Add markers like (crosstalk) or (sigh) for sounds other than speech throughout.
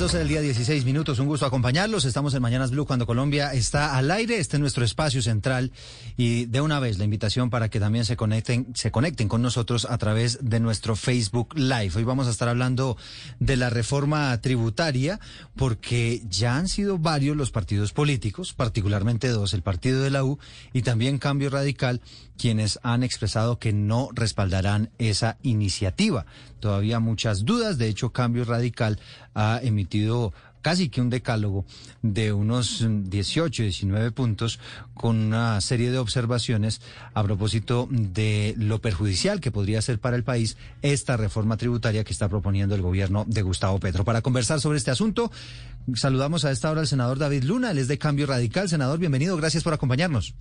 Las 12 del día, 16 minutos. Un gusto acompañarlos. Estamos en Mañanas Blue cuando Colombia está al aire. Este es nuestro espacio central. Y de una vez la invitación para que también se conecten, se conecten con nosotros a través de nuestro Facebook Live. Hoy vamos a estar hablando de la reforma tributaria porque ya han sido varios los partidos políticos, particularmente dos, el partido de la U y también Cambio Radical, quienes han expresado que no respaldarán esa iniciativa. Todavía muchas dudas. De hecho, Cambio Radical ha emitido casi que un decálogo de unos 18, 19 puntos con una serie de observaciones a propósito de lo perjudicial que podría ser para el país esta reforma tributaria que está proponiendo el gobierno de Gustavo Petro. Para conversar sobre este asunto, saludamos a esta hora al senador David Luna, él es de Cambio Radical. Senador, bienvenido, gracias por acompañarnos.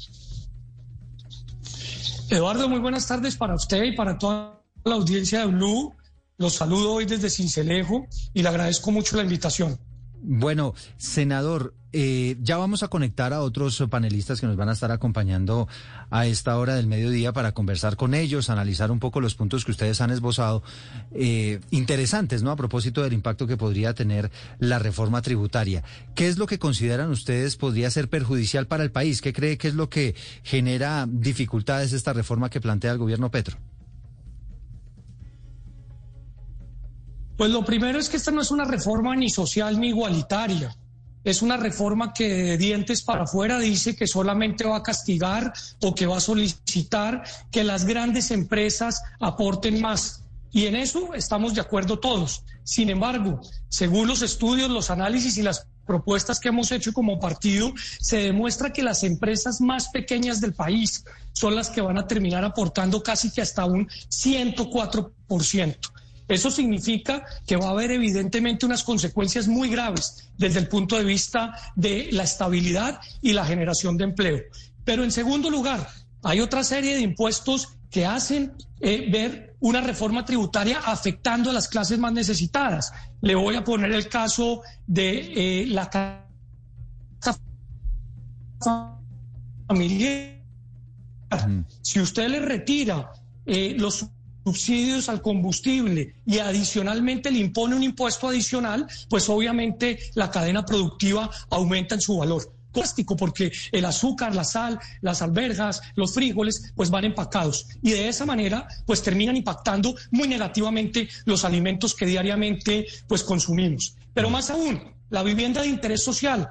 Eduardo, muy buenas tardes para usted y para toda la audiencia de Blue. Los saludo hoy desde Cincelejo y le agradezco mucho la invitación. Bueno, senador, eh, ya vamos a conectar a otros panelistas que nos van a estar acompañando a esta hora del mediodía para conversar con ellos, analizar un poco los puntos que ustedes han esbozado, eh, interesantes, ¿no? A propósito del impacto que podría tener la reforma tributaria. ¿Qué es lo que consideran ustedes podría ser perjudicial para el país? ¿Qué cree que es lo que genera dificultades esta reforma que plantea el gobierno Petro? Pues lo primero es que esta no es una reforma ni social ni igualitaria. Es una reforma que de dientes para afuera dice que solamente va a castigar o que va a solicitar que las grandes empresas aporten más. Y en eso estamos de acuerdo todos. Sin embargo, según los estudios, los análisis y las propuestas que hemos hecho como partido, se demuestra que las empresas más pequeñas del país son las que van a terminar aportando casi que hasta un 104%. Eso significa que va a haber evidentemente unas consecuencias muy graves desde el punto de vista de la estabilidad y la generación de empleo. Pero en segundo lugar, hay otra serie de impuestos que hacen eh, ver una reforma tributaria afectando a las clases más necesitadas. Le voy a poner el caso de eh, la familiar. Si usted le retira eh, los subsidios al combustible y adicionalmente le impone un impuesto adicional, pues obviamente la cadena productiva aumenta en su valor plástico porque el azúcar, la sal, las albergas, los frijoles, pues van empacados y de esa manera pues terminan impactando muy negativamente los alimentos que diariamente pues consumimos. Pero más aún, la vivienda de interés social.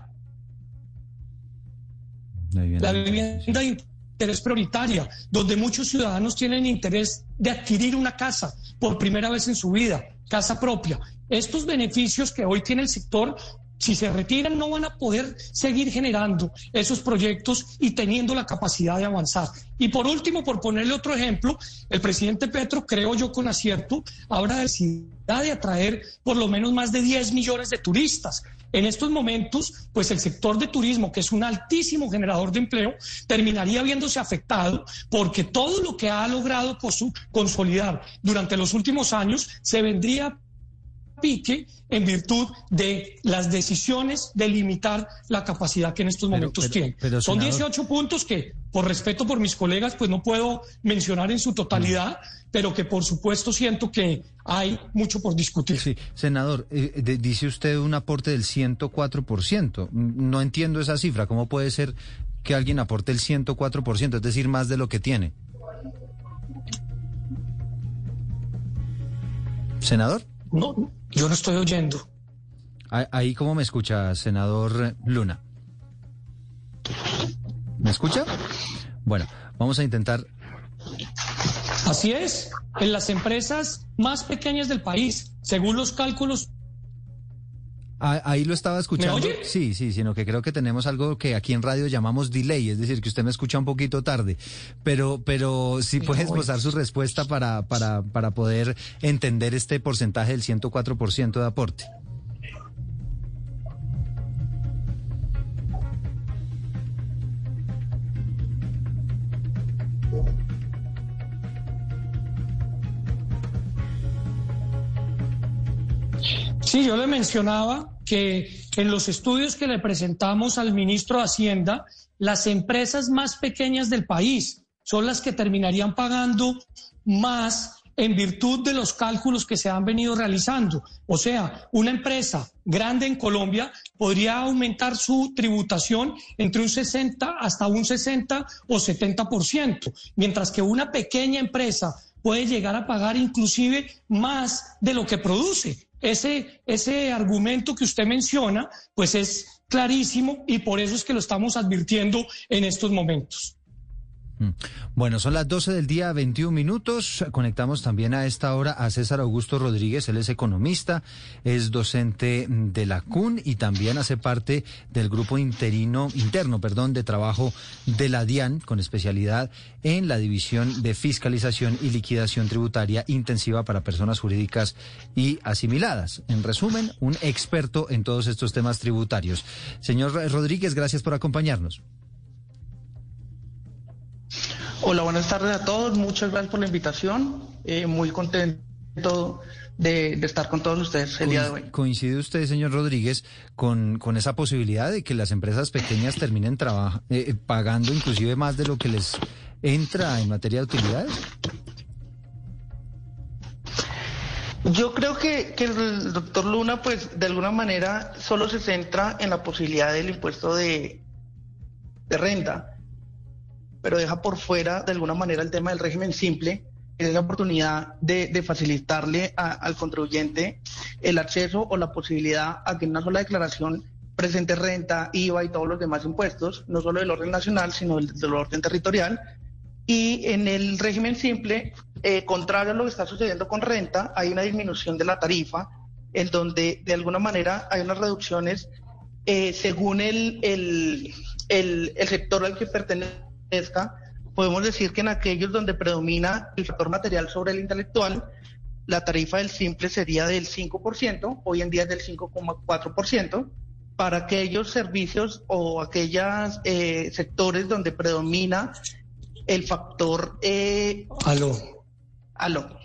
La vivienda, de interés prioritaria, donde muchos ciudadanos tienen interés de adquirir una casa por primera vez en su vida, casa propia. Estos beneficios que hoy tiene el sector si se retiran no van a poder seguir generando esos proyectos y teniendo la capacidad de avanzar. Y por último, por ponerle otro ejemplo, el presidente Petro, creo yo con acierto, habrá decidido de atraer por lo menos más de 10 millones de turistas. En estos momentos, pues el sector de turismo, que es un altísimo generador de empleo, terminaría viéndose afectado porque todo lo que ha logrado consolidar durante los últimos años se vendría pique en virtud de las decisiones de limitar la capacidad que en estos momentos tiene. Son 18 puntos que, por respeto por mis colegas, pues no puedo mencionar en su totalidad, pero que por supuesto siento que hay mucho por discutir. Sí, senador, eh, dice usted un aporte del 104%. No entiendo esa cifra. ¿Cómo puede ser que alguien aporte el 104%, es decir, más de lo que tiene? Senador. No, yo no estoy oyendo. Ahí, ¿cómo me escucha, senador Luna? ¿Me escucha? Bueno, vamos a intentar. Así es, en las empresas más pequeñas del país, según los cálculos Ahí lo estaba escuchando. Sí, sí, sino que creo que tenemos algo que aquí en radio llamamos delay, es decir, que usted me escucha un poquito tarde. Pero, pero sí puede esbozar su respuesta para, para, para poder entender este porcentaje del 104% de aporte. Sí, yo le mencionaba que en los estudios que le presentamos al ministro de Hacienda, las empresas más pequeñas del país son las que terminarían pagando más en virtud de los cálculos que se han venido realizando. O sea, una empresa grande en Colombia podría aumentar su tributación entre un 60 hasta un 60 o 70%, mientras que una pequeña empresa puede llegar a pagar inclusive más de lo que produce. Ese, ese argumento que usted menciona, pues es clarísimo y por eso es que lo estamos advirtiendo en estos momentos. Mm. Bueno, son las 12 del día, 21 minutos. Conectamos también a esta hora a César Augusto Rodríguez. Él es economista, es docente de la CUN y también hace parte del grupo interino, interno, perdón, de trabajo de la DIAN, con especialidad en la división de fiscalización y liquidación tributaria intensiva para personas jurídicas y asimiladas. En resumen, un experto en todos estos temas tributarios. Señor Rodríguez, gracias por acompañarnos. Hola, buenas tardes a todos. Muchas gracias por la invitación. Eh, muy contento de, estar con todos ustedes el día de hoy. ¿Coincide usted, señor Rodríguez, con, con esa posibilidad de que las empresas pequeñas terminen eh, eh, pagando inclusive más de lo que les entra en materia de utilidades? Yo creo que, que, el doctor Luna, pues de alguna manera solo se centra en la posibilidad del impuesto de, de renta pero deja por fuera de alguna manera el tema del régimen simple, es la oportunidad de, facilitarle al contribuyente el acceso o la posibilidad a que en una sola declaración presente renta, IVA y todos los demás impuestos, no solo del orden nacional, sino del, del orden territorial. Y en el régimen simple, eh, contrario a lo que está sucediendo con renta, hay una disminución de la tarifa, en donde de alguna manera hay unas reducciones eh, según el, el, el sector al que pertenece podemos decir que en aquellos donde predomina el factor material sobre el intelectual, la tarifa del simple sería del 5%, hoy en día es del 5,4%. Para aquellos servicios o aquellos eh, sectores donde predomina el factor... Eh, aló. Aló.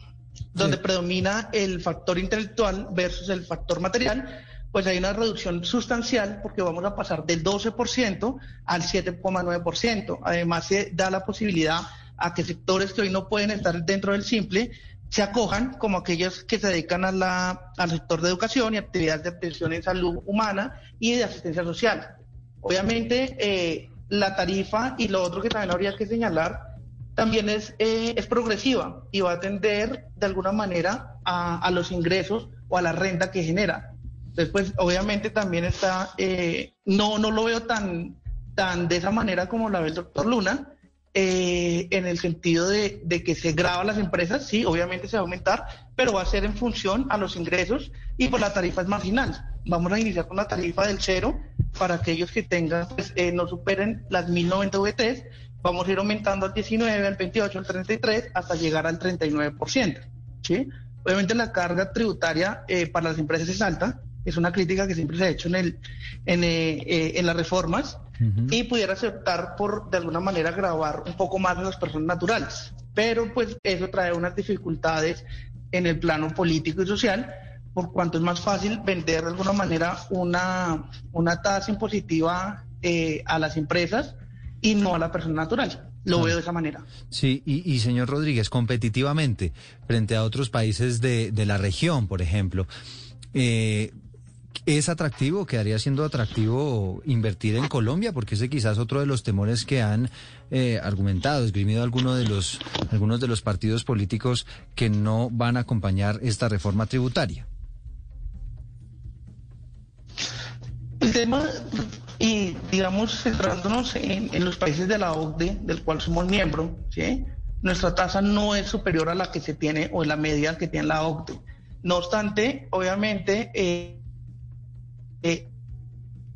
Donde predomina el factor intelectual versus el factor material, pues hay una reducción sustancial porque vamos a pasar del 12% al 7,9%. Además, se da la posibilidad a que sectores que hoy no pueden estar dentro del simple se acojan, como aquellos que se dedican a la, al sector de educación y actividades de atención en salud humana y de asistencia social. Obviamente, eh, la tarifa y lo otro que también habría que señalar también es, eh, es progresiva y va a atender de alguna manera a, a los ingresos o a la renta que genera. Después, obviamente también está, eh, no, no lo veo tan, tan de esa manera como la ve el doctor Luna, eh, en el sentido de, que se graba las empresas, sí, obviamente se va a aumentar, pero va a ser en función a los ingresos y por la tarifa es marginal. Vamos a iniciar con la tarifa del cero para aquellos que tengan, pues, eh, no superen las 1090 VTs, vamos a ir aumentando al 19, al 28, al 33, hasta llegar al 39%. ¿sí? Obviamente la carga tributaria para las empresas es alta, es una crítica que siempre se ha hecho en, el, en, eh, eh, en las reformas, y pudiera aceptar por, de alguna manera, grabar un poco más a las personas naturales. Pero pues eso trae unas dificultades en el plano político y social, por cuanto es más fácil vender de alguna manera una, una tasa impositiva eh, a las empresas y no a la persona natural. Lo veo de esa manera. Sí, y, y, señor Rodríguez, competitivamente, frente a otros países de, de la región, por ejemplo, eh, ¿Es atractivo, quedaría siendo atractivo invertir en Colombia? Porque ese quizás otro de los temores que han eh, argumentado, esgrimido algunos de los, algunos de los partidos políticos que no van a acompañar esta reforma tributaria. El tema, y digamos, centrándonos en, los países de la OCDE, del cual somos miembros, ¿sí? nuestra tasa no es superior a la que se tiene o en la media que tiene la OCDE. No obstante, obviamente, eh, eh,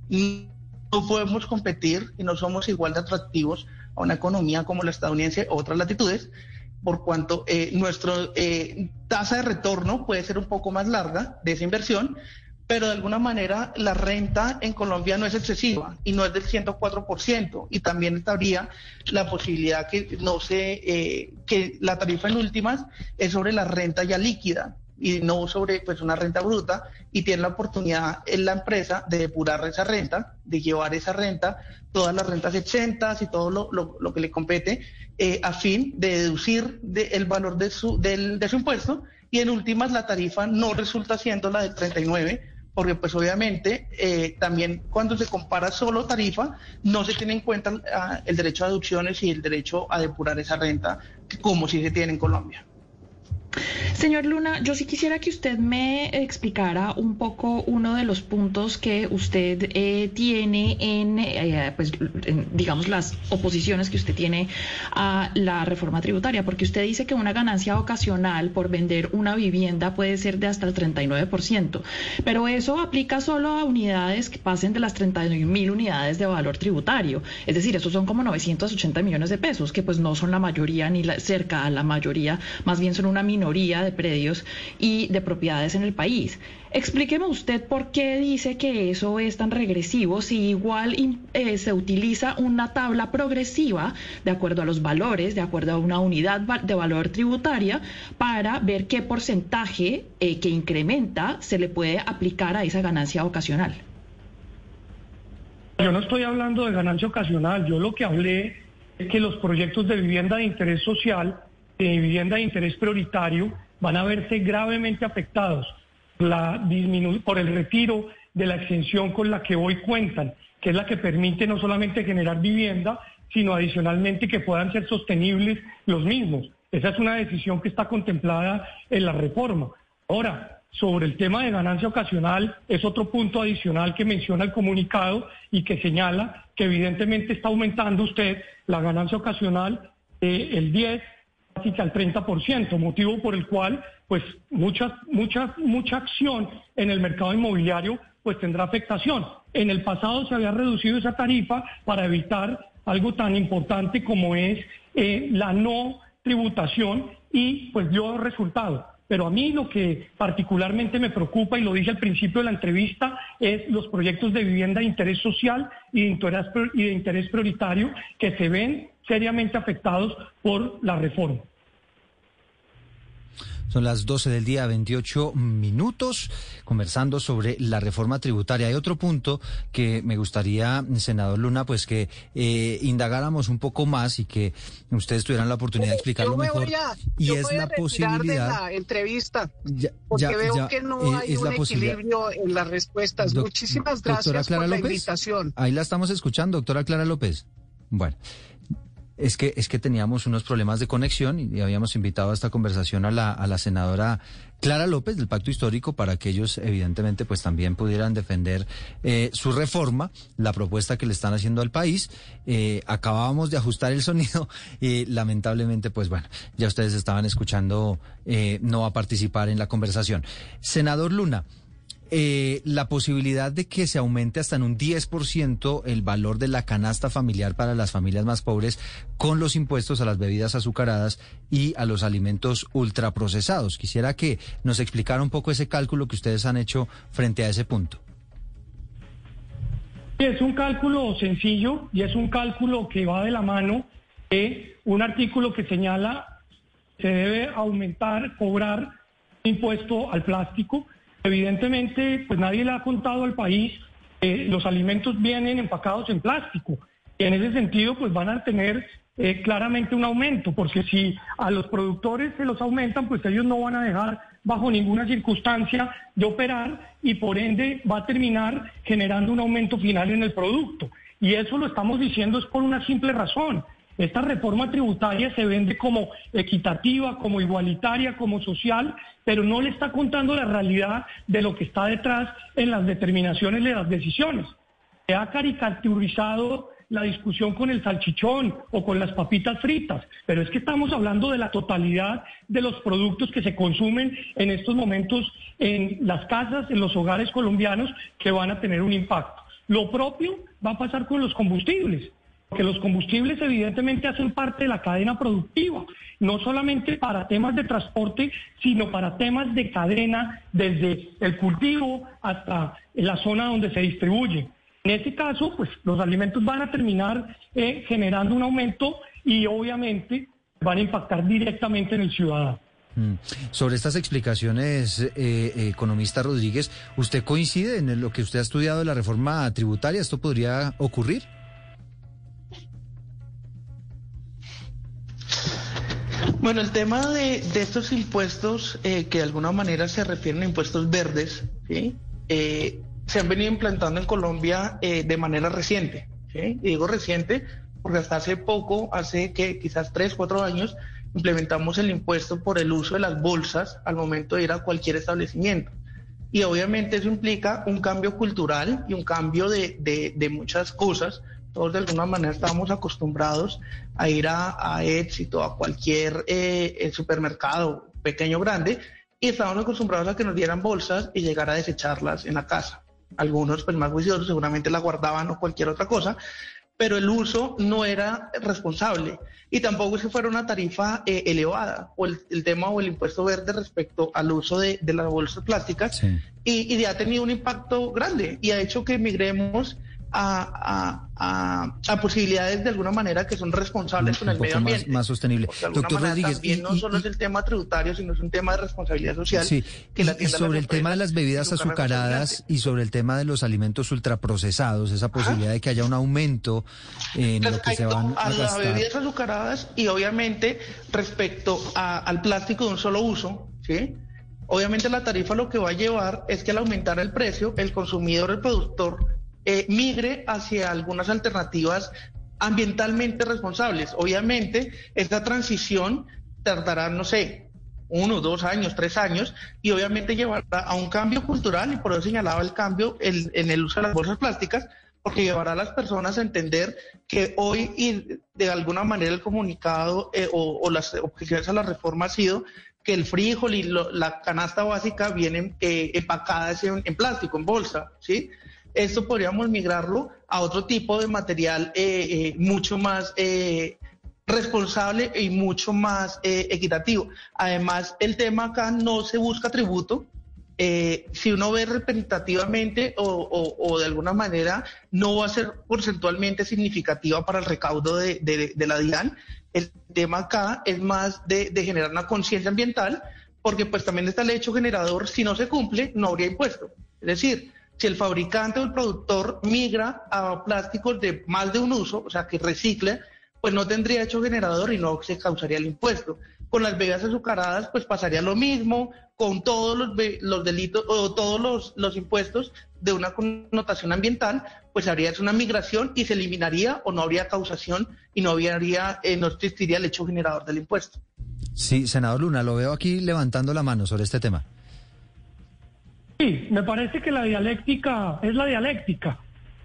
no podemos competir y no somos igual de atractivos a una economía como la estadounidense o otras latitudes, por cuanto eh, nuestra eh, tasa de retorno puede ser un poco más larga de esa inversión, pero de alguna manera la renta en Colombia no es excesiva y no es del 104%, y también estaría la posibilidad que no sé, que la tarifa en últimas es sobre la renta ya líquida y no sobre pues una renta bruta y tiene la oportunidad en la empresa de depurar esa renta, de llevar esa renta, todas las rentas exentas y todo lo, lo, que le compete eh, a fin de deducir el valor de su, del, de su impuesto y en últimas la tarifa no resulta siendo la del 39 porque pues obviamente eh, también cuando se compara solo tarifa no se tiene en cuenta ah, el derecho a deducciones y el derecho a depurar esa renta como si se tiene en Colombia. Señor Luna, yo sí quisiera que usted me explicara un poco uno de los puntos que usted eh, tiene en, eh, pues, digamos, las oposiciones que usted tiene a la reforma tributaria, porque usted dice que una ganancia ocasional por vender una vivienda puede ser de hasta el 39%, pero eso aplica solo a unidades que pasen de las 39 mil unidades de valor tributario, es decir, esos son como 980 millones de pesos, que pues no son la mayoría ni cerca a la mayoría, más bien son una minoría de predios y de propiedades en el país. Explíqueme usted por qué dice que eso es tan regresivo si igual eh, se utiliza una tabla progresiva de acuerdo a los valores, de acuerdo a una unidad de valor tributaria, para ver qué porcentaje eh, que incrementa se le puede aplicar a esa ganancia ocasional. Yo no estoy hablando de ganancia ocasional, yo lo que hablé es que los proyectos de vivienda de interés social, de vivienda de interés prioritario, van a verse gravemente afectados por el retiro de la exención con la que hoy cuentan, que es la que permite no solamente generar vivienda, sino adicionalmente que puedan ser sostenibles los mismos. Esa es una decisión que está contemplada en la reforma. Ahora, sobre el tema de ganancia ocasional, es otro punto adicional que menciona el comunicado y que señala que evidentemente está aumentando usted la ganancia ocasional eh, el 10 al 30%, motivo por el cual pues mucha, mucha, mucha acción en el mercado inmobiliario pues tendrá afectación. En el pasado se había reducido esa tarifa para evitar algo tan importante como es eh, la no tributación y pues dio resultado. Pero a mí lo que particularmente me preocupa, y lo dije al principio de la entrevista, es los proyectos de vivienda de interés social y de interés prioritario que se ven seriamente afectados por la reforma. Son las 12 del día, 28 minutos, conversando sobre la reforma tributaria. Hay otro punto que me gustaría, senador Luna, pues que eh, indagáramos un poco más y que ustedes tuvieran la oportunidad de explicarlo mejor. y es la posibilidad. De la entrevista, porque veo que no eh, hay un equilibrio en las respuestas. Muchísimas gracias por la invitación. Ahí la estamos escuchando, doctora Clara López. Bueno, es que, es que teníamos unos problemas de conexión y habíamos invitado a esta conversación a la, a la senadora Clara López del Pacto Histórico para que ellos evidentemente pues también pudieran defender eh, su reforma, la propuesta que le están haciendo al país. Eh, acabábamos de ajustar el (laughs) sonido y lamentablemente pues bueno, ya ustedes estaban escuchando, eh, no a participar en la conversación. Senador Luna. Eh, la posibilidad de que se aumente hasta en un 10% el valor de la canasta familiar para las familias más pobres con los impuestos a las bebidas azucaradas y a los alimentos ultraprocesados. Quisiera que nos explicara un poco ese cálculo que ustedes han hecho frente a ese punto. Es un cálculo sencillo y es un cálculo que va de la mano de un artículo que señala se debe aumentar, cobrar impuesto al plástico Evidentemente, pues nadie le ha contado al país que los alimentos vienen empacados en plástico. Y en ese sentido, pues van a tener eh, claramente un aumento, porque si a los productores se los aumentan, pues ellos no van a dejar bajo ninguna circunstancia de operar y por ende va a terminar generando un aumento final en el producto. Y eso lo estamos diciendo es por una simple razón. Esta reforma tributaria se vende como equitativa, como igualitaria, como social, pero no le está contando la realidad de lo que está detrás en las determinaciones de las decisiones. Se ha caricaturizado la discusión con el salchichón o con las papitas fritas, pero es que estamos hablando de la totalidad de los productos que se consumen en estos momentos en las casas, en los hogares colombianos, que van a tener un impacto. Lo propio va a pasar con los combustibles que los combustibles evidentemente hacen parte de la cadena productiva, no solamente para temas de transporte, sino para temas de cadena desde el cultivo hasta la zona donde se distribuye. En este caso, pues los alimentos van a terminar eh, generando un aumento y obviamente van a impactar directamente en el ciudadano. Mm. Sobre estas explicaciones, eh, economista Rodríguez, ¿usted coincide en lo que usted ha estudiado de la reforma tributaria? ¿Esto podría ocurrir? Bueno, el tema de, estos impuestos eh, que de alguna manera se refieren a impuestos verdes, eh, se han venido implantando en Colombia eh, de manera reciente. Y digo reciente porque hasta hace poco, hace que quizás tres, cuatro años, implementamos el impuesto por el uso de las bolsas al momento de ir a cualquier establecimiento. Y obviamente eso implica un cambio cultural y un cambio de muchas cosas todos de alguna manera estábamos acostumbrados a ir a, éxito, a cualquier eh, supermercado, pequeño o grande, y estábamos acostumbrados a que nos dieran bolsas y llegar a desecharlas en la casa. Algunos, pues más juiciosos, seguramente la guardaban o cualquier otra cosa, pero el uso no era responsable y tampoco es que fuera una tarifa eh, elevada o el, tema o el impuesto verde respecto al uso de, las bolsas plásticas y, y, ha tenido un impacto grande y ha hecho que migremos a, a, posibilidades de alguna manera que son responsables con el medio ambiente. Más, sostenible. Doctor Rodríguez. También no solo es el tema tributario, sino es un tema de responsabilidad social. Sí, que y, sobre el tema de las bebidas azucaradas y sobre el tema de los alimentos ultraprocesados, esa posibilidad de que haya un aumento en lo que se van a, a las bebidas azucaradas y obviamente respecto al plástico de un solo uso, ¿sí? Obviamente la tarifa lo que va a llevar es que al aumentar el precio, el consumidor, el productor, eh, migre hacia algunas alternativas ambientalmente responsables. Obviamente, esta transición tardará, no sé, uno, dos años, tres años, y obviamente llevará a un cambio cultural, y por eso señalaba el cambio en el uso de las bolsas plásticas, porque llevará a las personas a entender que hoy y de alguna manera el comunicado eh, o, las objeciones a la reforma ha sido que el frijol y la canasta básica vienen eh, empacadas en, plástico, en bolsa, ¿sí? Esto podríamos migrarlo a otro tipo de material eh, eh, mucho más eh, responsable y mucho más equitativo. Además, el tema acá no se busca tributo. si uno ve representativamente o, de alguna manera no va a ser porcentualmente significativa para el recaudo de, la DIAN, el tema acá es más de, de generar una conciencia ambiental, porque pues también está el hecho generador, si no se cumple, no habría impuesto. Es decir, si el fabricante o el productor migra a plásticos de más de un uso, o sea, que recicle, pues no tendría hecho generador y no se causaría el impuesto. Con las bebidas azucaradas, pues pasaría lo mismo, con todos los, delitos o todos los, los, impuestos de una connotación ambiental, pues habría una migración y se eliminaría o no habría causación y no habría, eh, no existiría el hecho generador del impuesto. Sí, senador Luna, lo veo aquí levantando la mano sobre este tema. Sí, me parece que la dialéctica es la dialéctica.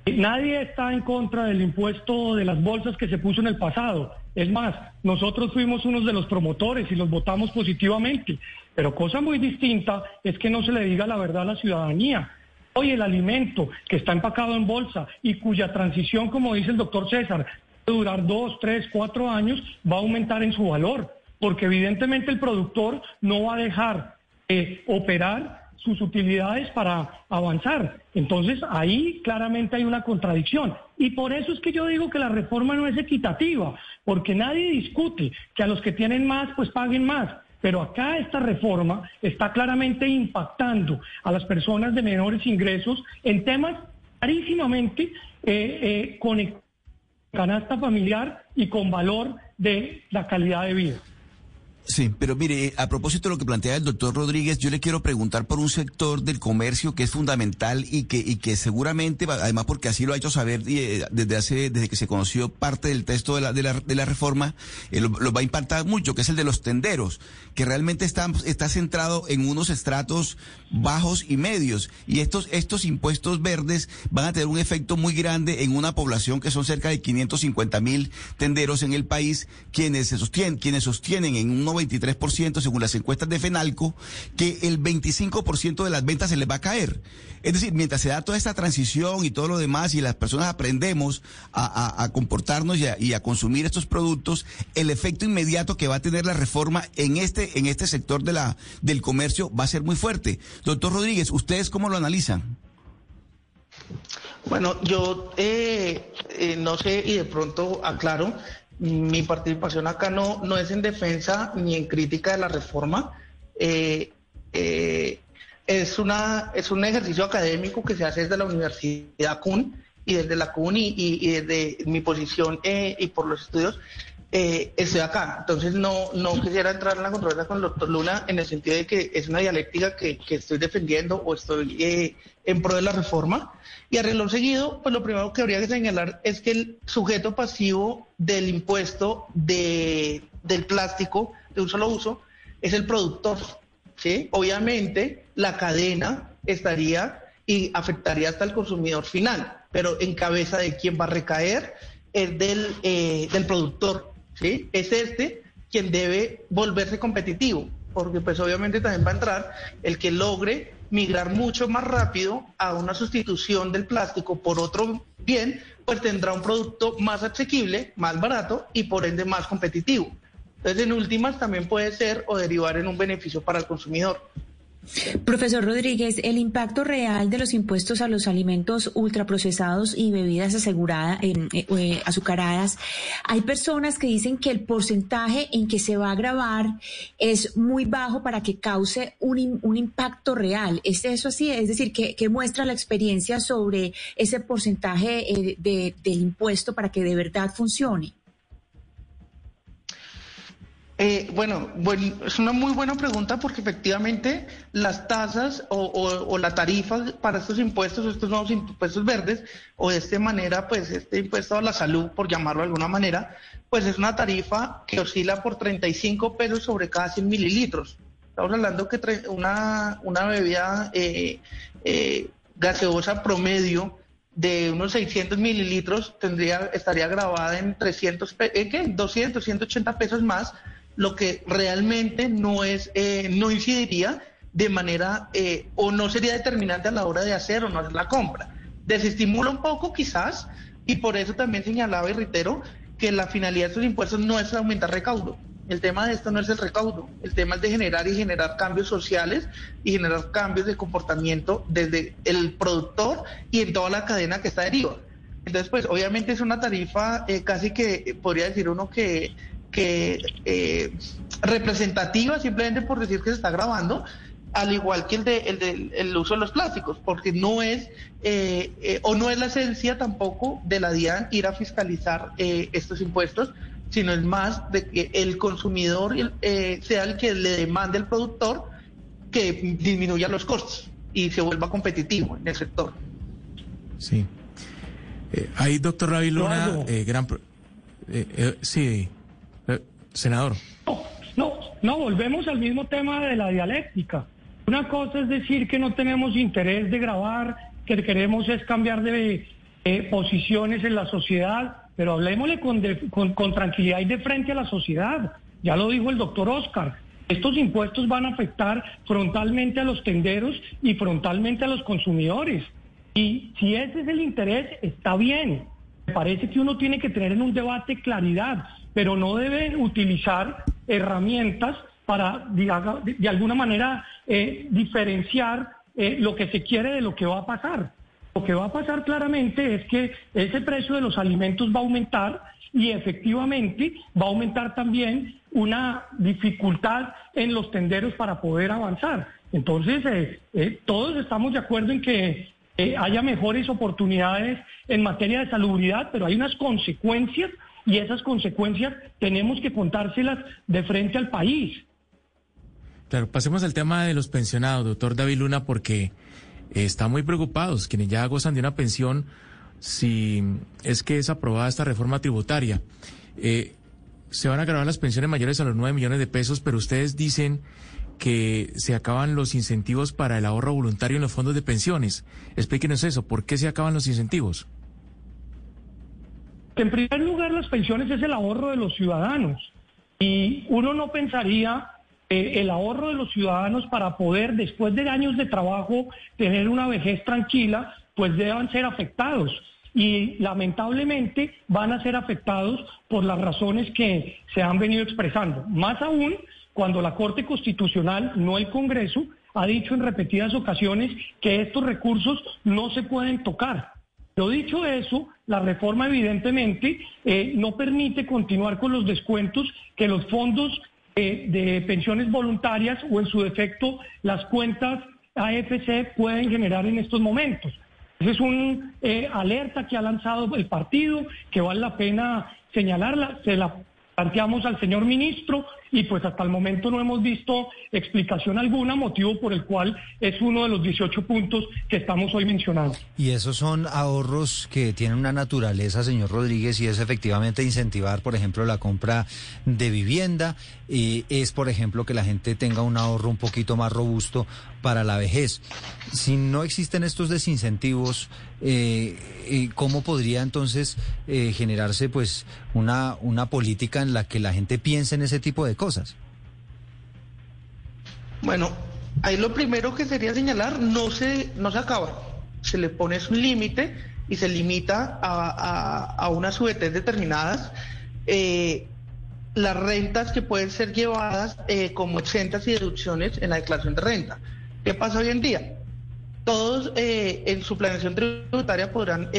Nadie está en contra del impuesto de las bolsas que se puso en el pasado. Es más, nosotros fuimos unos de los promotores y los votamos positivamente. Pero cosa muy distinta es que no se le diga la verdad a la ciudadanía. Hoy el alimento que está empacado en bolsa y cuya transición, como dice el doctor César, puede durar dos, tres, cuatro años, va a aumentar en su valor. Porque evidentemente el productor no va a dejar de operar sus utilidades para avanzar. Entonces ahí claramente hay una contradicción. Y por eso es que yo digo que la reforma no es equitativa, porque nadie discute que a los que tienen más pues paguen más. Pero acá esta reforma está claramente impactando a las personas de menores ingresos en temas clarísimamente eh, eh, con canasta familiar y con valor de la calidad de vida. Sí, pero mire, a propósito de lo que plantea el doctor Rodríguez, yo le quiero preguntar por un sector del comercio que es fundamental y que, y que seguramente, además porque así lo ha hecho saber eh, desde hace, desde que se conoció parte del texto de la, de la, de la reforma, eh, lo, va a impactar mucho, que es el de los tenderos, que realmente está, está centrado en unos estratos bajos y medios. Y estos, estos impuestos verdes van a tener un efecto muy grande en una población que son cerca de 550 mil tenderos en el país, quienes se sostienen, quienes sostienen en un 23% según las encuestas de FENALCO, que el 25% de las ventas se les va a caer. Es decir, mientras se da toda esta transición y todo lo demás y las personas aprendemos a, comportarnos y a, consumir estos productos, el efecto inmediato que va a tener la reforma en este, en este sector de la, del comercio va a ser muy fuerte. Doctor Rodríguez, ¿ustedes cómo lo analizan? Bueno, yo eh, eh, no sé y de pronto aclaro, mi participación acá no, no es en defensa ni en crítica de la reforma. eh, eh, es, una, es un ejercicio académico que se hace desde la Universidad CUN y desde la CUN y, desde mi posición y por los estudios estoy acá. Entonces no, no quisiera entrar en la controversia con el doctor Luna en el sentido de que es una dialéctica que, que estoy defendiendo o estoy en pro de la reforma. Y a reloj seguido, pues lo primero que habría que señalar es que el sujeto pasivo del impuesto de, del plástico de un solo uso es el productor. ¿sí? Obviamente, la cadena estaría y afectaría hasta el consumidor final, pero en cabeza de quien va a recaer es del, eh, del productor. Es este quien debe volverse competitivo, porque pues obviamente también va a entrar el que logre migrar mucho más rápido a una sustitución del plástico por otro bien, pues tendrá un producto más asequible, más barato y por ende más competitivo. Entonces, en últimas, también puede ser o derivar en un beneficio para el consumidor. Profesor Rodríguez, el impacto real de los impuestos a los alimentos ultraprocesados y bebidas aseguradas, eh, eh, azucaradas, hay personas que dicen que el porcentaje en que se va a grabar es muy bajo para que cause un, impacto real. ¿Es eso así? Es decir, que, muestra la experiencia sobre ese porcentaje eh, del impuesto para que de verdad funcione. Eh, bueno, es una muy buena pregunta porque efectivamente las tasas o, la tarifa para estos impuestos, estos nuevos impuestos verdes, o de esta manera, pues este impuesto a la salud, por llamarlo de alguna manera, pues es una tarifa que oscila por 35 pesos sobre cada 100 mililitros. Estamos hablando que una, una bebida eh, eh, gaseosa promedio de unos 600 mililitros tendría estaría grabada en 300, ¿en qué? 200, 180 pesos más lo que realmente no es, eh, no incidiría de manera eh, o no sería determinante a la hora de hacer o no hacer la compra. Desestimula un poco quizás y por eso también señalaba y reitero que la finalidad de estos impuestos no es aumentar recaudo. El tema de esto no es el recaudo, el tema es de generar y generar cambios sociales y generar cambios de comportamiento desde el productor y en toda la cadena que está deriva. Entonces, pues obviamente es una tarifa eh, casi que podría decir uno que que eh, representativa simplemente por decir que se está grabando, al igual que el de, el el uso de los plásticos, porque no es eh, eh, o no es la esencia tampoco de la DIAN ir a fiscalizar estos impuestos, sino es más de que el consumidor sea el que le demande al productor que disminuya los costos y se vuelva competitivo en el sector. Sí. ahí, doctor Ravi Luna, gran... sí, senador. No, no, no, volvemos al mismo tema de la dialéctica. Una cosa es decir que no tenemos interés de grabar, que queremos es cambiar de eh, posiciones en la sociedad, pero hablemosle con, con, tranquilidad y de frente a la sociedad. Ya lo dijo el doctor Oscar. Estos impuestos van a afectar frontalmente a los tenderos y frontalmente a los consumidores. Y si ese es el interés, está bien. Parece que uno tiene que tener en un debate claridad pero no deben utilizar herramientas para, de, alguna manera, eh, diferenciar eh, lo que se quiere de lo que va a pasar. Lo que va a pasar claramente es que ese precio de los alimentos va a aumentar y efectivamente va a aumentar también una dificultad en los tenderos para poder avanzar. Entonces, eh, todos estamos de acuerdo en que haya mejores oportunidades en materia de salubridad, pero hay unas consecuencias y esas consecuencias tenemos que contárselas de frente al país. Claro, pasemos al tema de los pensionados, doctor David Luna, porque eh, están muy preocupados quienes ya gozan de una pensión si es que es aprobada esta reforma tributaria. Eh, se van a grabar las pensiones mayores a los 9 millones de pesos, pero ustedes dicen que se acaban los incentivos para el ahorro voluntario en los fondos de pensiones. Explíquenos eso, ¿por qué se acaban los incentivos? En primer lugar, las pensiones es el ahorro de los ciudadanos y uno no pensaría que el ahorro de los ciudadanos para poder, después de años de trabajo, tener una vejez tranquila, pues deban ser afectados. Y lamentablemente van a ser afectados por las razones que se han venido expresando. Más aún cuando la Corte Constitucional, no el Congreso, ha dicho en repetidas ocasiones que estos recursos no se pueden tocar. Lo dicho eso, la reforma evidentemente eh, no permite continuar con los descuentos que los fondos eh, de pensiones voluntarias o en su defecto las cuentas AFC pueden generar en estos momentos. Esa es una eh, alerta que ha lanzado el partido, que vale la pena señalarla. Se la planteamos al señor ministro y pues hasta el momento no hemos visto explicación alguna, motivo por el cual es uno de los 18 puntos que estamos hoy mencionando. Y esos son ahorros que tienen una naturaleza, señor Rodríguez, y es efectivamente incentivar, por ejemplo, la compra de vivienda, y es, por ejemplo, que la gente tenga un ahorro un poquito más robusto para la vejez. Si no existen estos desincentivos, eh, ¿cómo podría entonces eh, generarse pues una, una política en la que la gente piense en ese tipo de cosas? Cosas? Bueno, ahí lo primero que sería señalar, no se, no se acaba. Se le pone un límite y se limita a, a, unas UETs determinadas. Eh, las rentas que pueden ser llevadas eh, como exentas y deducciones en la declaración de renta. ¿Qué pasa hoy en día? Todos eh, en su planeación tributaria podrán,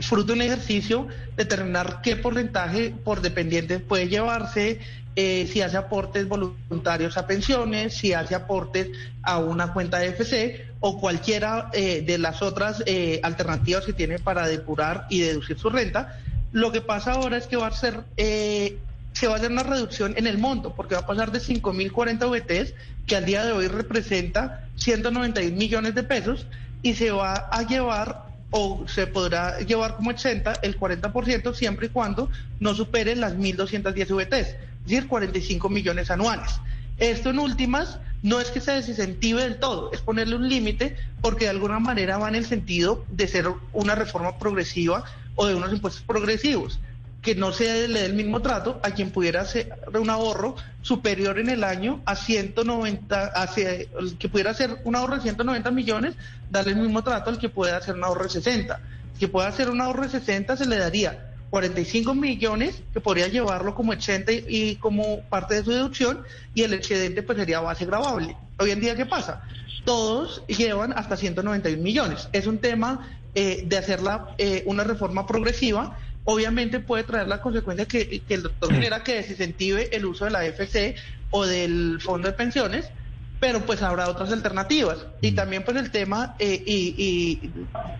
fruto de un ejercicio, determinar qué porcentaje por dependiente puede llevarse, eh, si hace aportes voluntarios a pensiones, si hace aportes a una cuenta de FC o cualquiera eh, de las otras eh, alternativas que tiene para depurar y deducir su renta. Lo que pasa ahora es que va a ser, se va a hacer una reducción en el monto, porque va a pasar de 5.040 VTs, que al día de hoy representa 191 millones de pesos, y se va a llevar o se podrá llevar como exenta el 40% siempre y cuando no supere las 1.210 VTs decir, 45 millones anuales. Esto en últimas no es que se desincentive del todo, es ponerle un límite porque de alguna manera va en el sentido de ser una reforma progresiva o de unos impuestos progresivos, que no se le dé el mismo trato a quien pudiera hacer un ahorro superior en el año a 190, hacia, que pudiera hacer un ahorro de 190 millones, darle el mismo trato al que pueda hacer un ahorro de 60. Que pueda hacer un ahorro de 60 se le daría 45 millones que podría llevarlo como excedente y como parte de su deducción y el excedente pues sería base grabable. Hoy en día, ¿qué pasa? Todos llevan hasta 191 millones. Es un tema eh, de hacerla eh, una reforma progresiva. Obviamente puede traer la consecuencia que, el doctor genera que desincentive el uso de la FC o del fondo de pensiones, pero pues habrá otras alternativas. Y también pues el tema, eh, y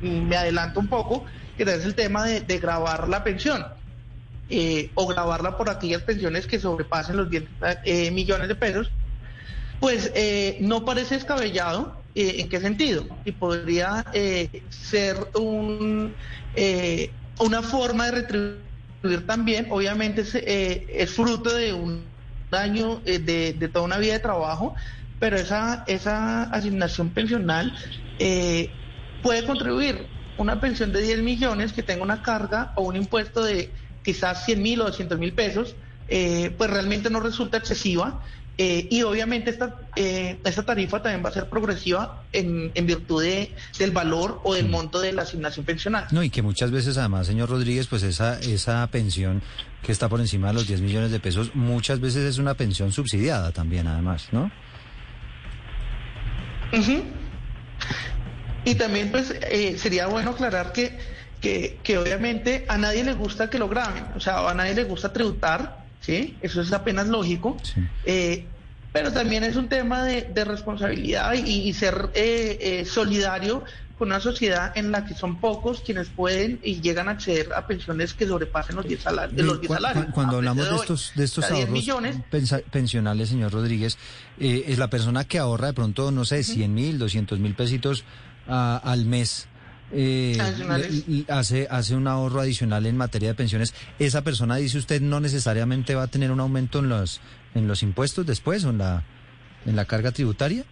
me adelanto un poco, que es el tema de, grabar la pensión. Eh, o grabarla por aquellas pensiones que sobrepasen los 10 eh, millones de pesos, pues eh, no parece descabellado. ¿En qué sentido? Y podría ser un, una forma de retribuir también, obviamente es, fruto de un año, de, de, toda una vida de trabajo, pero esa, esa asignación pensional puede contribuir una pensión de 10 millones que tenga una carga o un impuesto de quizás 100 mil o 200 mil pesos, eh, pues realmente no resulta excesiva. Eh, y obviamente esta, eh, esta tarifa también va a ser progresiva en, en virtud de, del valor o del monto de la asignación pensional. No, y que muchas veces además, señor Rodríguez, pues esa, esa pensión que está por encima de los 10 millones de pesos, muchas veces es una pensión subsidiada también, además, ¿no? Y también pues eh, sería bueno aclarar que, que, obviamente a nadie le gusta que lo graben, o sea, a nadie le gusta tributar, ¿sí? Eso es apenas lógico. Eh, pero también es un tema de, responsabilidad y, ser eh, solidario con una sociedad en la que son pocos quienes pueden y llegan a acceder a pensiones que sobrepasen los 10 salarios. Los Cuando hablamos de, estos, de estos ahorros pensionales, señor Rodríguez, es la persona que ahorra de pronto, no sé, 100 mil, 200 mil pesitos al mes. Eh, hace, hace un ahorro adicional en materia de pensiones. ¿Esa persona, dice usted, no necesariamente va a tener un aumento en los, en los impuestos después o en la, en la carga tributaria?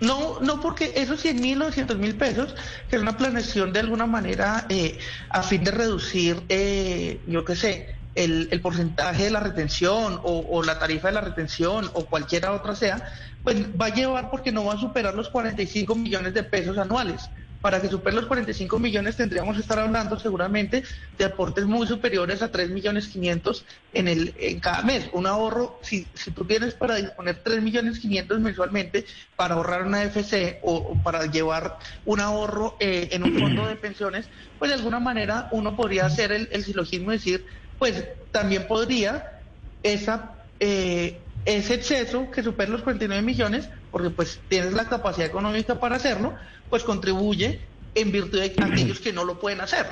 No, no, porque esos 100 mil o 200 mil pesos, que es una planeación de alguna manera eh, a fin de reducir, eh, yo qué sé, el, el, porcentaje de la retención o, o, la tarifa de la retención o cualquiera otra sea, pues va a llevar porque no va a superar los 45 millones de pesos anuales. Para que supere los 45 millones tendríamos que estar hablando seguramente de aportes muy superiores a 3 millones 500 en, el, en cada mes. Un ahorro, si, si tú tienes para disponer 3 millones 500 mensualmente para ahorrar una FC o, para llevar un ahorro eh, en un fondo de pensiones, pues de alguna manera uno podría hacer el, el silogismo y decir, pues también podría esa eh, ese exceso que supera los 49 millones, porque pues tienes la capacidad económica para hacerlo, pues contribuye en virtud de aquellos que no lo pueden hacer.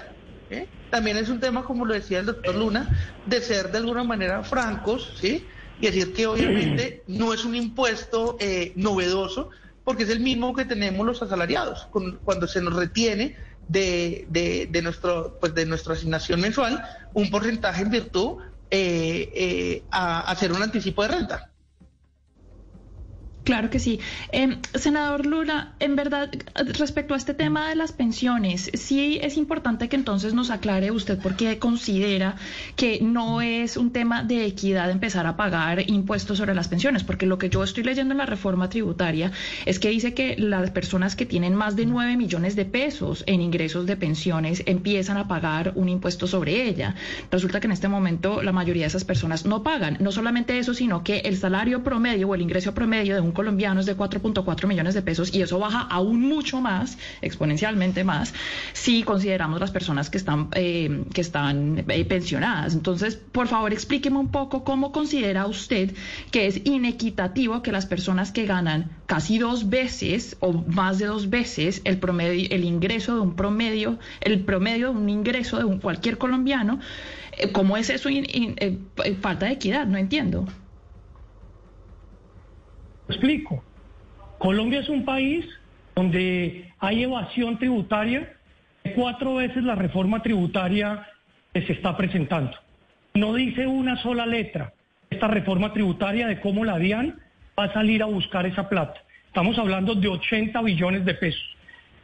¿eh? También es un tema, como lo decía el doctor Luna, de ser de alguna manera francos, ¿sí? Y decir que obviamente no es un impuesto eh, novedoso, porque es el mismo que tenemos los asalariados, cuando se nos retiene de, de, nuestro, pues de nuestra asignación mensual un porcentaje en virtud eh, eh, a hacer un anticipo de renta. Claro que sí. Em, senador Lula, en verdad, respecto a este tema de las pensiones, sí es importante que entonces nos aclare usted por qué considera que no es un tema de equidad empezar a pagar impuestos sobre las pensiones, porque lo que yo estoy leyendo en la reforma tributaria es que dice que las personas que tienen más de 9 millones de pesos en ingresos de pensiones empiezan a pagar un impuesto sobre ella. Resulta que en este momento la mayoría de esas personas no pagan. No solamente eso, sino que el salario promedio o el ingreso promedio de un colombianos de 4.4 millones de pesos y eso baja aún mucho más, exponencialmente más, si consideramos las personas que están, eh, que están eh, pensionadas. Entonces, por favor, explíqueme un poco cómo considera usted que es inequitativo que las personas que ganan casi dos veces o más de dos veces el promedio, el ingreso de un promedio, el promedio de un ingreso de un cualquier colombiano, eh, ¿cómo es eso falta de equidad? No entiendo explico. Colombia es un país donde hay evasión tributaria cuatro veces la reforma tributaria que se está presentando. No dice una sola letra esta reforma tributaria de cómo la DIAN va a salir a buscar esa plata. Estamos hablando de 80 billones de pesos.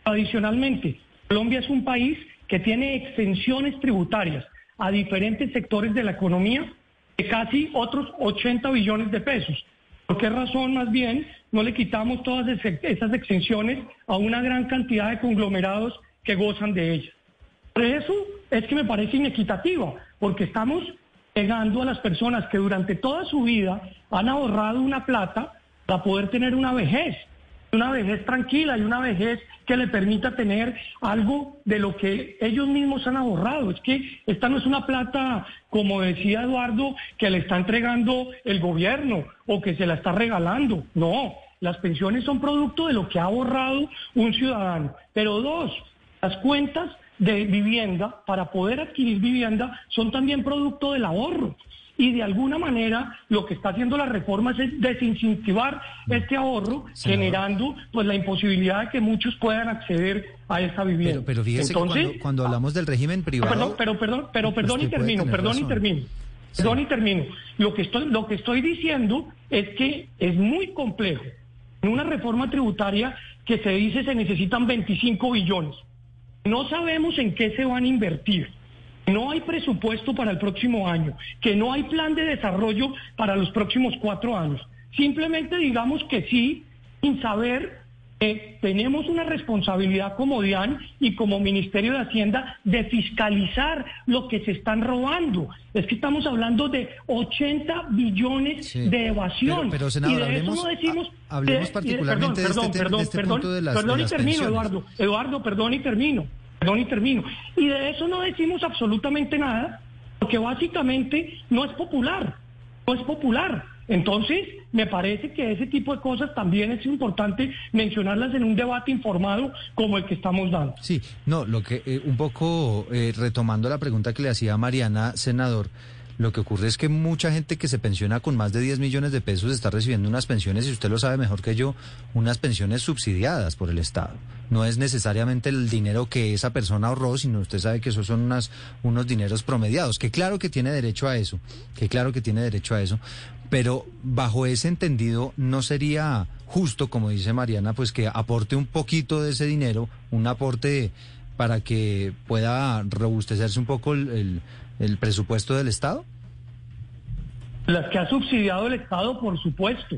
Adicionalmente, Colombia es un país que tiene extensiones tributarias a diferentes sectores de la economía de casi otros 80 billones de pesos. ¿Por qué razón más bien no le quitamos todas esas exenciones a una gran cantidad de conglomerados que gozan de ellas? Por eso es que me parece inequitativa, porque estamos pegando a las personas que durante toda su vida han ahorrado una plata para poder tener una vejez una vejez tranquila y una vejez que le permita tener algo de lo que ellos mismos han ahorrado. Es que esta no es una plata, como decía Eduardo, que le está entregando el gobierno o que se la está regalando. No, las pensiones son producto de lo que ha ahorrado un ciudadano. Pero dos, las cuentas de vivienda para poder adquirir vivienda son también producto del ahorro y de alguna manera lo que está haciendo la reforma es desincentivar este ahorro, generando pues la imposibilidad de que muchos puedan acceder a esa vivienda. Pero, fíjese que cuando, hablamos del régimen privado... Perdón, pero perdón, pero perdón y termino, perdón y termino. Perdón y termino. Lo que, estoy, lo que estoy diciendo es que es muy complejo. En una reforma tributaria que se dice se necesitan 25 billones. No sabemos en qué se van a invertir no hay presupuesto para el próximo año, que no hay plan de desarrollo para los próximos cuatro años. Simplemente digamos que sí, sin saber que tenemos una responsabilidad como DIAN y como Ministerio de Hacienda de fiscalizar lo que se están robando. Es que estamos hablando de 80 billones de evasión. Pero, senador, y de hablemos, eso no decimos... Hablemos particularmente perdón, de, este, perdón, este perdón, punto de las Perdón y termino, Eduardo. Eduardo, perdón y termino perdón y termino. Y de eso no decimos absolutamente nada, porque básicamente no es popular, no es popular. Entonces, me parece que ese tipo de cosas también es importante mencionarlas en un debate informado como el que estamos dando. Sí, no, lo que eh, un poco eh, retomando la pregunta que le hacía Mariana, senador. Lo que ocurre es que mucha gente que se pensiona con más de 10 millones de pesos está recibiendo unas pensiones, y usted lo sabe mejor que yo, unas pensiones subsidiadas por el Estado. No es necesariamente el dinero que esa persona ahorró, sino usted sabe que esos son unas, unos dineros promediados, que claro que tiene derecho a eso, que claro que tiene derecho a eso, pero bajo ese entendido no sería justo, como dice Mariana, pues que aporte un poquito de ese dinero, un aporte para que pueda robustecerse un poco el el presupuesto del Estado? Las que ha subsidiado el Estado, por supuesto,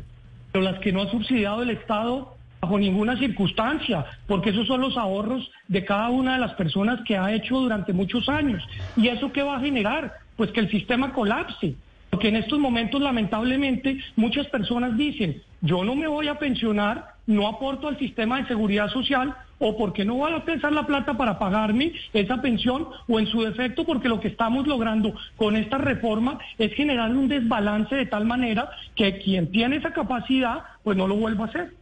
pero las que no ha subsidiado el Estado bajo ninguna circunstancia, porque esos son los ahorros de cada una de las personas que ha hecho durante muchos años. ¿Y eso qué va a generar? Pues que el sistema colapse, porque en estos momentos lamentablemente muchas personas dicen, yo no me voy a pensionar no aporto al sistema de seguridad social o porque no van a pensar la plata para pagarme esa pensión o en su defecto porque lo que estamos logrando con esta reforma es generar un desbalance de tal manera que quien tiene esa capacidad pues no lo vuelva a hacer.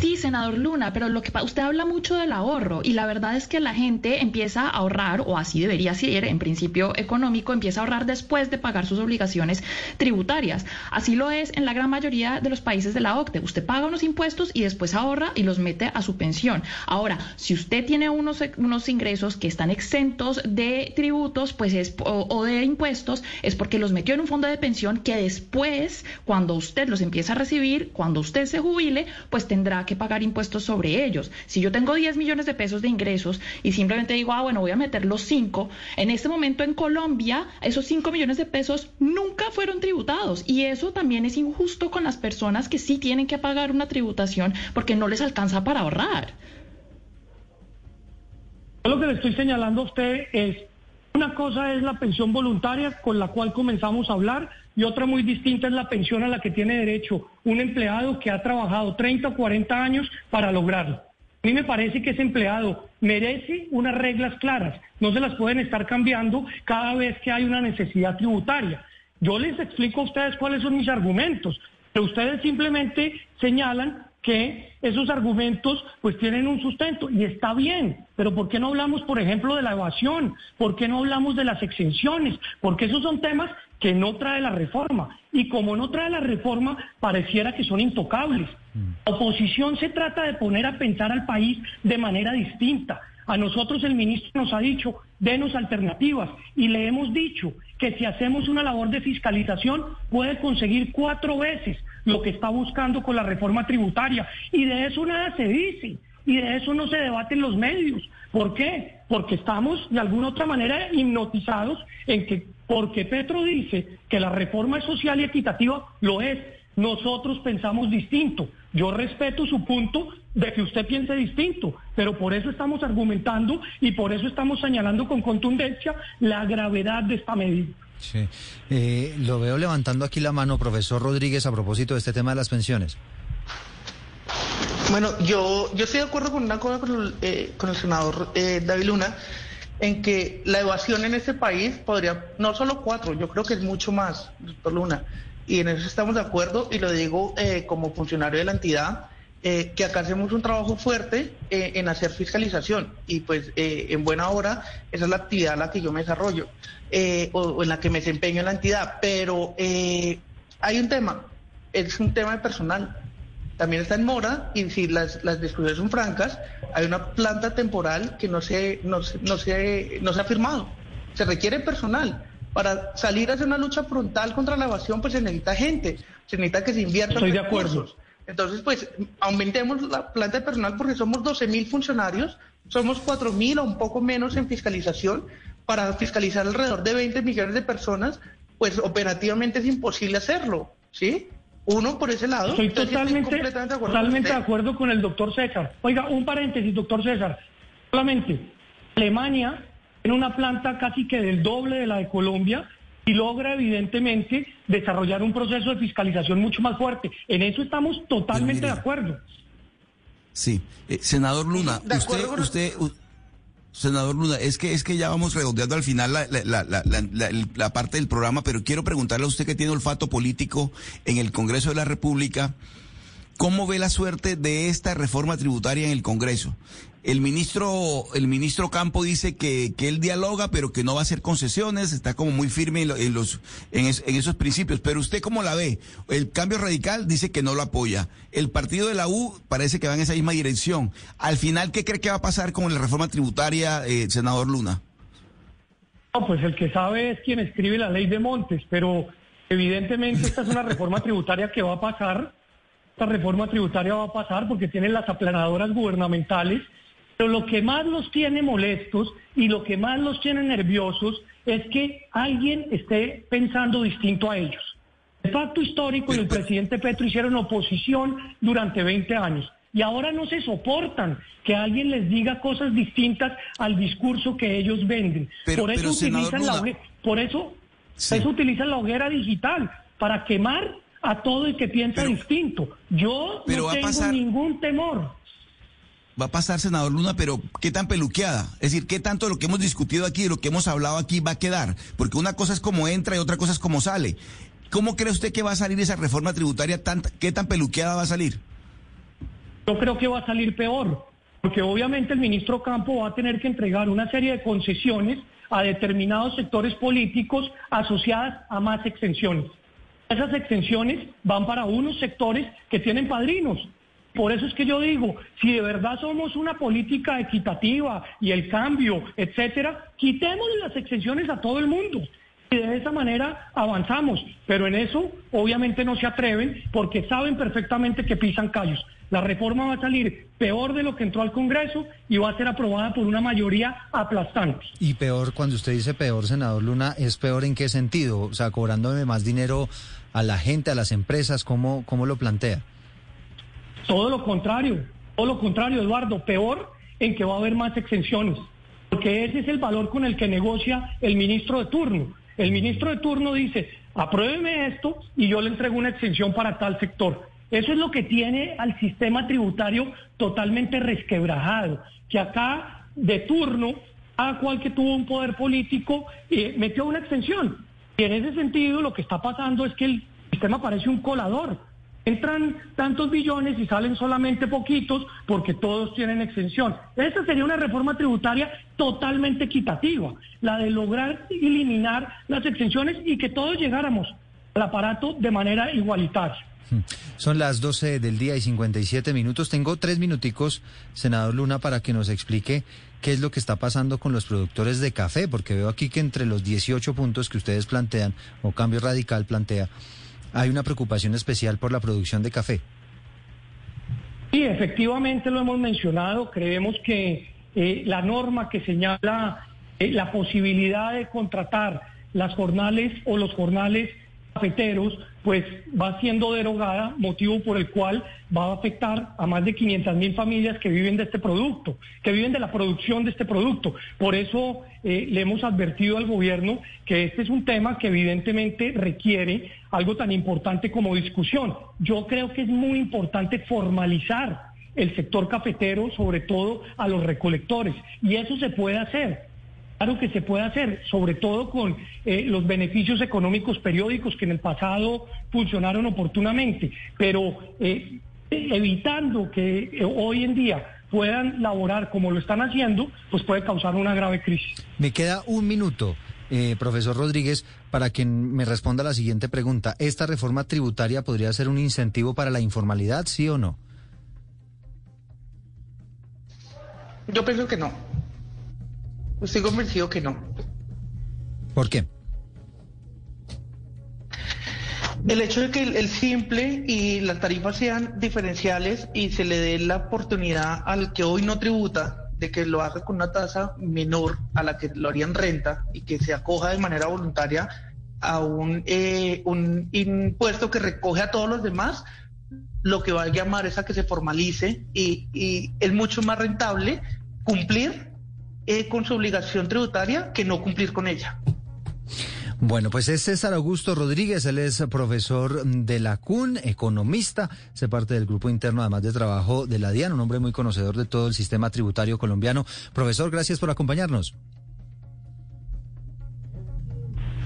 Sí, senador Luna, pero lo que usted habla mucho del ahorro y la verdad es que la gente empieza a ahorrar, o así debería ser, en principio económico, empieza a ahorrar después de pagar sus obligaciones tributarias. Así lo es en la gran mayoría de los países de la OCDE. Usted paga unos impuestos y después ahorra y los mete a su pensión. Ahora, si usted tiene unos, unos ingresos que están exentos de tributos pues es, o de impuestos, es porque los metió en un fondo de pensión que después, cuando usted los empieza a recibir, cuando usted se jubile, pues tendrá que pagar impuestos sobre ellos. Si yo tengo 10 millones de pesos de ingresos y simplemente digo, ah, bueno, voy a meter los 5, en este momento en Colombia esos 5 millones de pesos nunca fueron tributados y eso también es injusto con las personas que sí tienen que pagar una tributación porque no les alcanza para ahorrar. Lo que le estoy señalando a usted es, una cosa es la pensión voluntaria con la cual comenzamos a hablar, y otra muy distinta es la pensión a la que tiene derecho un empleado que ha trabajado 30 o 40 años para lograrlo. A mí me parece que ese empleado merece unas reglas claras, no se las pueden estar cambiando cada vez que hay una necesidad tributaria. Yo les explico a ustedes cuáles son mis argumentos, pero ustedes simplemente señalan que esos argumentos pues tienen un sustento y está bien, pero ¿por qué no hablamos, por ejemplo, de la evasión? ¿Por qué no hablamos de las exenciones? Porque esos son temas que no trae la reforma. Y como no trae la reforma, pareciera que son intocables. La oposición se trata de poner a pensar al país de manera distinta. A nosotros el ministro nos ha dicho, denos alternativas. Y le hemos dicho que si hacemos una labor de fiscalización puede conseguir cuatro veces lo que está buscando con la reforma tributaria. Y de eso nada se dice. Y de eso no se debate en los medios. ¿Por qué? Porque estamos de alguna otra manera hipnotizados en que porque Petro dice que la reforma es social y equitativa, lo es. Nosotros pensamos distinto. Yo respeto su punto de que usted piense distinto, pero por eso estamos argumentando y por eso estamos señalando con contundencia la gravedad de esta medida. Sí. Eh, lo veo levantando aquí la mano, profesor Rodríguez, a propósito de este tema de las pensiones. Bueno, yo, yo estoy de acuerdo con una cosa con el, eh, con el senador eh, David Luna en que la evasión en este país podría, no solo cuatro, yo creo que es mucho más, doctor Luna, y en eso estamos de acuerdo, y lo digo eh, como funcionario de la entidad, eh, que acá hacemos un trabajo fuerte eh, en hacer fiscalización, y pues en buena hora esa es la actividad en la que yo me desarrollo, o, en la que me desempeño en la entidad, pero hay un tema, es un tema de personal también está en mora y si las, las discusiones son francas, hay una planta temporal que no se, no, no, se, no se ha firmado. Se requiere personal. Para salir a hacer una lucha frontal contra la evasión, pues se necesita gente, se necesita que se invierta Estoy de acuerdo. Entonces, pues aumentemos la planta de personal porque somos 12 mil funcionarios, somos 4 mil o un poco menos en fiscalización. Para fiscalizar alrededor de 20 millones de personas, pues operativamente es imposible hacerlo, ¿sí? Uno por ese lado. Estoy totalmente, totalmente de acuerdo con el doctor César. Oiga, un paréntesis, doctor César. Solamente, Alemania tiene una planta casi que del doble de la de Colombia y logra evidentemente desarrollar un proceso de fiscalización mucho más fuerte. En eso estamos totalmente de acuerdo. Sí, eh, senador Luna, usted, usted, Senador Luna, es que es que ya vamos redondeando al final la, la, la, la, parte del programa, pero quiero preguntarle a usted que tiene olfato político en el Congreso de la República, ¿cómo ve la suerte de esta reforma tributaria en el Congreso? El ministro, el ministro Campo dice que, que él dialoga, pero que no va a hacer concesiones, está como muy firme en, los, en, esos principios. Pero usted cómo la ve? El cambio radical dice que no lo apoya. El partido de la U parece que va en esa misma dirección. Al final, ¿qué cree que va a pasar con la reforma tributaria, eh, senador Luna? No, pues el que sabe es quien escribe la ley de Montes, pero evidentemente esta es una reforma tributaria que va a pasar. Esta reforma tributaria va a pasar porque tienen las aplanadoras gubernamentales pero lo que más los tiene molestos y lo que más los tiene nerviosos es que alguien esté pensando distinto a ellos. El facto histórico y el presidente Petro hicieron oposición durante 20 años y ahora no se soportan que alguien les diga cosas distintas al discurso que ellos venden. por eso utilizan la por eso, eso utilizan la hoguera digital para quemar a todo el que piensa distinto. Yo no tengo ningún temor. Va a pasar, senador Luna, pero ¿qué tan peluqueada? Es decir, ¿qué tanto de lo que hemos discutido aquí, de lo que hemos hablado aquí va a quedar? Porque una cosa es como entra y otra cosa es como sale. ¿Cómo cree usted que va a salir esa reforma tributaria? Tan, ¿Qué tan peluqueada va a salir? Yo creo que va a salir peor, porque obviamente el ministro Campo va a tener que entregar una serie de concesiones a determinados sectores políticos asociadas a más exenciones. Esas exenciones van para unos sectores que tienen padrinos. Por eso es que yo digo, si de verdad somos una política equitativa y el cambio, etcétera, quitemos las exenciones a todo el mundo. Y de esa manera avanzamos. Pero en eso obviamente no se atreven porque saben perfectamente que pisan callos. La reforma va a salir peor de lo que entró al Congreso y va a ser aprobada por una mayoría aplastante. Y peor, cuando usted dice peor, senador Luna, ¿es peor en qué sentido? O sea, cobrándome más dinero a la gente, a las empresas, ¿cómo, cómo lo plantea? Todo lo contrario, todo lo contrario, Eduardo, peor en que va a haber más exenciones, porque ese es el valor con el que negocia el ministro de turno. El ministro de turno dice, apruébeme esto y yo le entrego una exención para tal sector. Eso es lo que tiene al sistema tributario totalmente resquebrajado, que acá de turno, a cual que tuvo un poder político, eh, metió una extensión. Y en ese sentido lo que está pasando es que el sistema parece un colador. Entran tantos billones y salen solamente poquitos porque todos tienen exención. Esa sería una reforma tributaria totalmente equitativa, la de lograr eliminar las exenciones y que todos llegáramos al aparato de manera igualitaria. Son las 12 del día y 57 minutos. Tengo tres minuticos, senador Luna, para que nos explique qué es lo que está pasando con los productores de café, porque veo aquí que entre los 18 puntos que ustedes plantean, o Cambio Radical plantea, hay una preocupación especial por la producción de café. Sí, efectivamente lo hemos mencionado. Creemos que eh, la norma que señala eh, la posibilidad de contratar las jornales o los jornales cafeteros pues va siendo derogada, motivo por el cual va a afectar a más de 500 mil familias que viven de este producto, que viven de la producción de este producto. Por eso eh, le hemos advertido al gobierno que este es un tema que evidentemente requiere algo tan importante como discusión. Yo creo que es muy importante formalizar el sector cafetero, sobre todo a los recolectores, y eso se puede hacer. Claro que se puede hacer, sobre todo con eh, los beneficios económicos periódicos que en el pasado funcionaron oportunamente, pero eh, evitando que eh, hoy en día puedan laborar como lo están haciendo, pues puede causar una grave crisis. Me queda un minuto. Profesor Rodríguez, para que me responda la siguiente pregunta. ¿Esta reforma tributaria podría ser un incentivo para la informalidad, sí o no? Yo pienso que no. Estoy convencido que no. ¿Por qué? El hecho de que el, simple y las tarifas sean diferenciales y se le dé la oportunidad al que hoy no tributa que lo haga con una tasa menor a la que lo harían renta y que se acoja de manera voluntaria a un, eh, un impuesto que recoge a todos los demás, lo que va a llamar es a que se formalice y, y es mucho más rentable cumplir eh, con su obligación tributaria que no cumplir con ella. Bueno, pues es César Augusto Rodríguez, él es profesor de la CUN, economista, se parte del grupo interno además de trabajo de la DIAN, un hombre muy conocedor de todo el sistema tributario colombiano. Profesor, gracias por acompañarnos.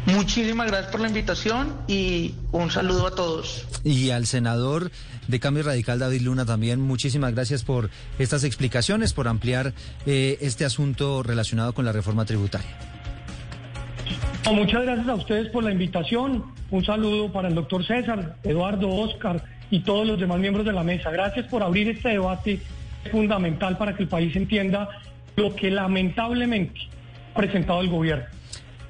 Muchísimas gracias por la invitación y un saludo a todos. Y al senador de Cambio Radical, David Luna, también muchísimas gracias por estas explicaciones, por ampliar eh, este asunto relacionado con la reforma tributaria. Muchas gracias a ustedes por la invitación. Un saludo para el doctor César, Eduardo, Oscar y todos los demás miembros de la mesa. Gracias por abrir este debate fundamental para que el país entienda lo que lamentablemente ha presentado el gobierno.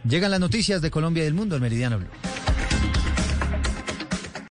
Llegan las noticias de Colombia y del mundo, el Meridiano Blue.